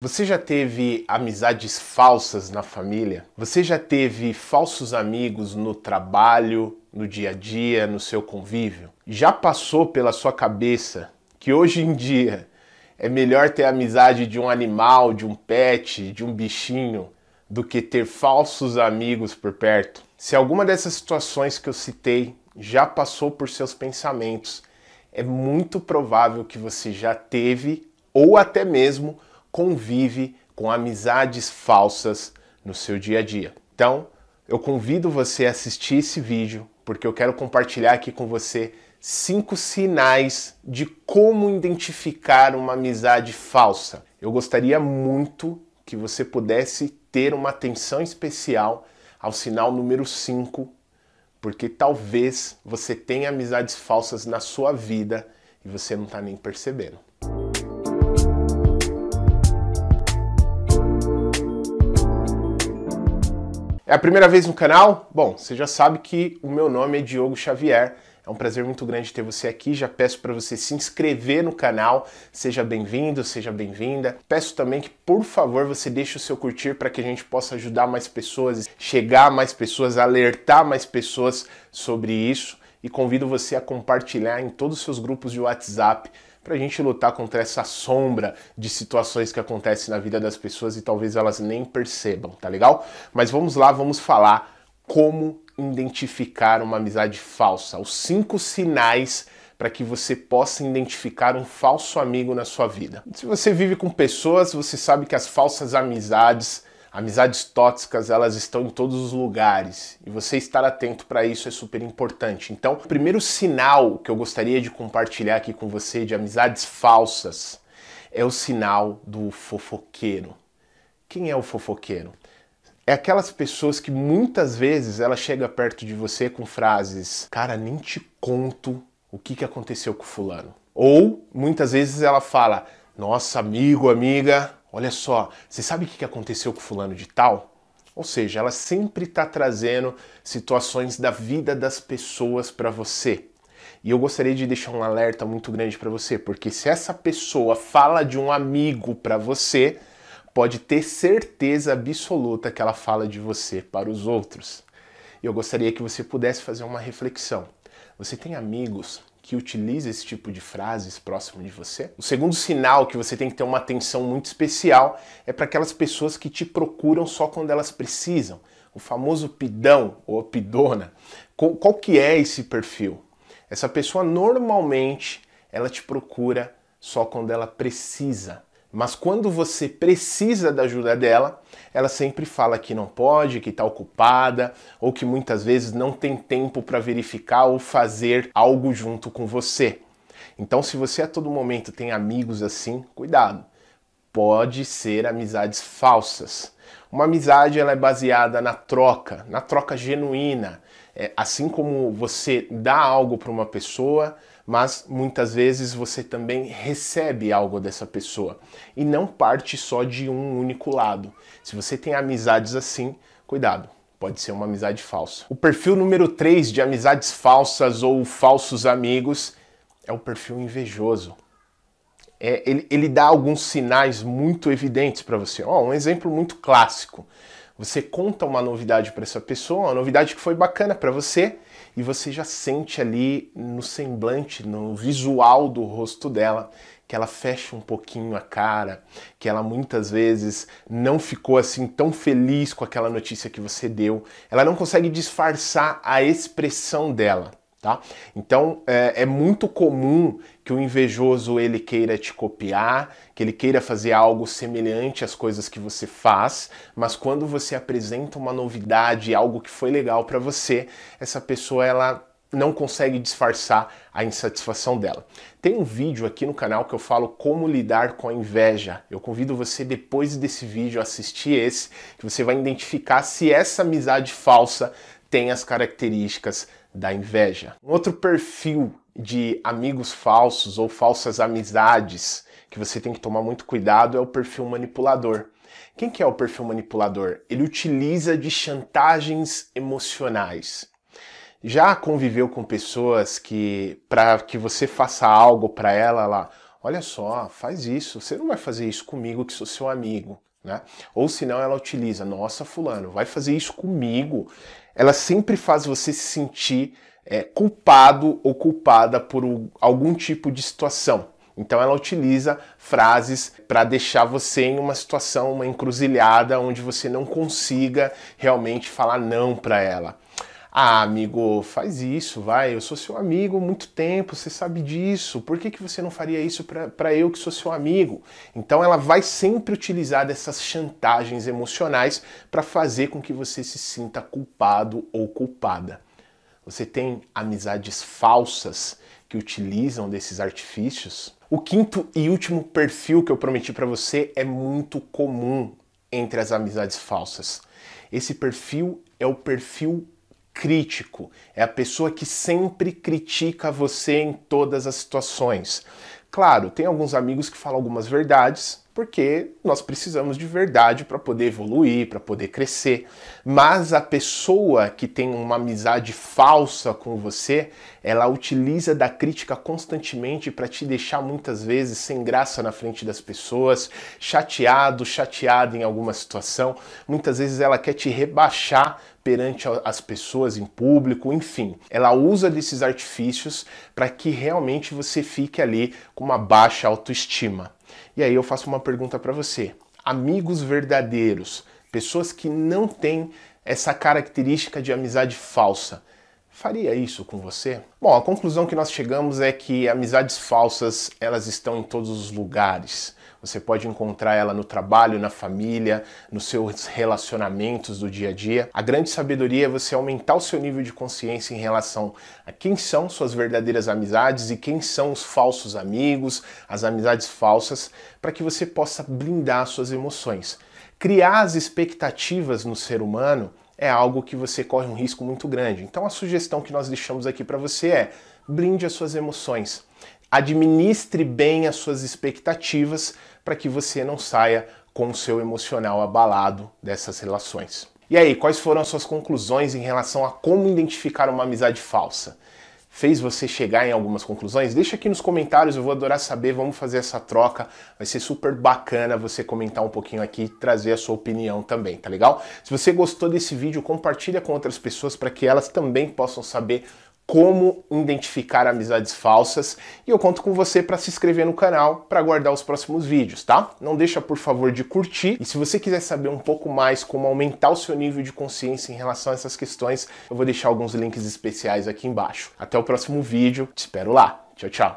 Você já teve amizades falsas na família? Você já teve falsos amigos no trabalho, no dia a dia, no seu convívio? Já passou pela sua cabeça que hoje em dia é melhor ter amizade de um animal, de um pet, de um bichinho, do que ter falsos amigos por perto? Se alguma dessas situações que eu citei já passou por seus pensamentos, é muito provável que você já teve ou até mesmo convive com amizades falsas no seu dia a dia. Então, eu convido você a assistir esse vídeo porque eu quero compartilhar aqui com você cinco sinais de como identificar uma amizade falsa. Eu gostaria muito que você pudesse ter uma atenção especial ao sinal número 5, porque talvez você tenha amizades falsas na sua vida e você não está nem percebendo. É a primeira vez no canal? Bom, você já sabe que o meu nome é Diogo Xavier. É um prazer muito grande ter você aqui. Já peço para você se inscrever no canal. Seja bem-vindo, seja bem-vinda. Peço também que, por favor, você deixe o seu curtir para que a gente possa ajudar mais pessoas, chegar a mais pessoas, alertar mais pessoas sobre isso. E convido você a compartilhar em todos os seus grupos de WhatsApp para a gente lutar contra essa sombra de situações que acontecem na vida das pessoas e talvez elas nem percebam, tá legal? Mas vamos lá, vamos falar como identificar uma amizade falsa, os cinco sinais para que você possa identificar um falso amigo na sua vida. Se você vive com pessoas, você sabe que as falsas amizades Amizades tóxicas, elas estão em todos os lugares e você estar atento para isso é super importante. Então, o primeiro sinal que eu gostaria de compartilhar aqui com você de amizades falsas é o sinal do fofoqueiro. Quem é o fofoqueiro? É aquelas pessoas que muitas vezes ela chega perto de você com frases: "Cara, nem te conto o que que aconteceu com fulano". Ou muitas vezes ela fala: "Nossa, amigo, amiga, Olha só, você sabe o que aconteceu com fulano de tal? Ou seja, ela sempre está trazendo situações da vida das pessoas para você. E eu gostaria de deixar um alerta muito grande para você, porque se essa pessoa fala de um amigo para você, pode ter certeza absoluta que ela fala de você para os outros. E eu gostaria que você pudesse fazer uma reflexão. Você tem amigos que utiliza esse tipo de frases próximo de você. O segundo sinal que você tem que ter uma atenção muito especial é para aquelas pessoas que te procuram só quando elas precisam. O famoso pidão ou pidona. Qual que é esse perfil? Essa pessoa normalmente ela te procura só quando ela precisa. Mas quando você precisa da ajuda dela, ela sempre fala que não pode, que está ocupada, ou que muitas vezes não tem tempo para verificar ou fazer algo junto com você. Então, se você a todo momento tem amigos assim, cuidado. Pode ser amizades falsas. Uma amizade ela é baseada na troca, na troca genuína. É, assim como você dá algo para uma pessoa, mas muitas vezes você também recebe algo dessa pessoa e não parte só de um único lado. Se você tem amizades assim, cuidado, pode ser uma amizade falsa. O perfil número 3 de amizades falsas ou falsos amigos é o perfil invejoso. É, ele, ele, dá alguns sinais muito evidentes para você. Oh, um exemplo muito clássico. Você conta uma novidade para essa pessoa, uma novidade que foi bacana para você, e você já sente ali no semblante, no visual do rosto dela, que ela fecha um pouquinho a cara, que ela muitas vezes não ficou assim tão feliz com aquela notícia que você deu. Ela não consegue disfarçar a expressão dela. Tá? Então é, é, muito comum que o invejoso ele queira te copiar, que ele queira fazer algo semelhante às coisas que você faz, mas quando você apresenta uma novidade, algo que foi legal para você, essa pessoa ela não consegue disfarçar a insatisfação dela. Tem um vídeo aqui no canal que eu falo como lidar com a inveja. Eu convido você depois desse vídeo a assistir esse, que você vai identificar se essa amizade falsa tem as características da inveja. Um outro perfil de amigos falsos ou falsas amizades que você tem que tomar muito cuidado é o perfil manipulador. Quem que é o perfil manipulador? Ele utiliza de chantagens emocionais. Já conviveu com pessoas que para que você faça algo para ela, ela, olha só, faz isso, você não vai fazer isso comigo que sou seu amigo. Né? Ou senão ela utiliza, nossa, fulano, vai fazer isso comigo. Ela sempre faz você se sentir é, culpado ou culpada por algum tipo de situação. Então ela utiliza frases para deixar você em uma situação, uma encruzilhada, onde você não consiga realmente falar não para ela. Ah, amigo, faz isso, vai. Eu sou seu amigo há muito tempo, você sabe disso. Por que, que você não faria isso para eu que sou seu amigo? Então ela vai sempre utilizar dessas chantagens emocionais para fazer com que você se sinta culpado ou culpada. Você tem amizades falsas que utilizam desses artifícios? O quinto e último perfil que eu prometi para você é muito comum entre as amizades falsas. Esse perfil é o perfil crítico, é a pessoa que sempre critica você em todas as situações. Claro, tem alguns amigos que falam algumas verdades, porque nós precisamos de verdade para poder evoluir, para poder crescer. Mas a pessoa que tem uma amizade falsa com você, ela utiliza da crítica constantemente para te deixar muitas vezes sem graça na frente das pessoas, chateado, chateado em alguma situação. Muitas vezes ela quer te rebaixar perante as pessoas em público, enfim. Ela usa desses artifícios para que realmente você fique ali com uma baixa autoestima. E aí eu faço uma pergunta para você: amigos verdadeiros, pessoas que não têm essa característica de amizade falsa, faria isso com você? Bom, a conclusão que nós chegamos é que amizades falsas, elas estão em todos os lugares. Você pode encontrar ela no trabalho, na família, nos seus relacionamentos do dia a dia. A grande sabedoria é você aumentar o seu nível de consciência em relação a quem são suas verdadeiras amizades e quem são os falsos amigos, as amizades falsas, para que você possa blindar suas emoções. Criar as expectativas no ser humano é algo que você corre um risco muito grande. Então a sugestão que nós deixamos aqui para você é blinde as suas emoções. Administre bem as suas expectativas para que você não saia com o seu emocional abalado dessas relações. E aí, quais foram as suas conclusões em relação a como identificar uma amizade falsa? Fez você chegar em algumas conclusões? Deixa aqui nos comentários, eu vou adorar saber, vamos fazer essa troca. Vai ser super bacana você comentar um pouquinho aqui e trazer a sua opinião também, tá legal? Se você gostou desse vídeo, compartilha com outras pessoas para que elas também possam saber como identificar amizades falsas e eu conto com você para se inscrever no canal para guardar os próximos vídeos, tá? Não deixa por favor de curtir e se você quiser saber um pouco mais como aumentar o seu nível de consciência em relação a essas questões, eu vou deixar alguns links especiais aqui embaixo. Até o próximo vídeo, te espero lá. Tchau, tchau.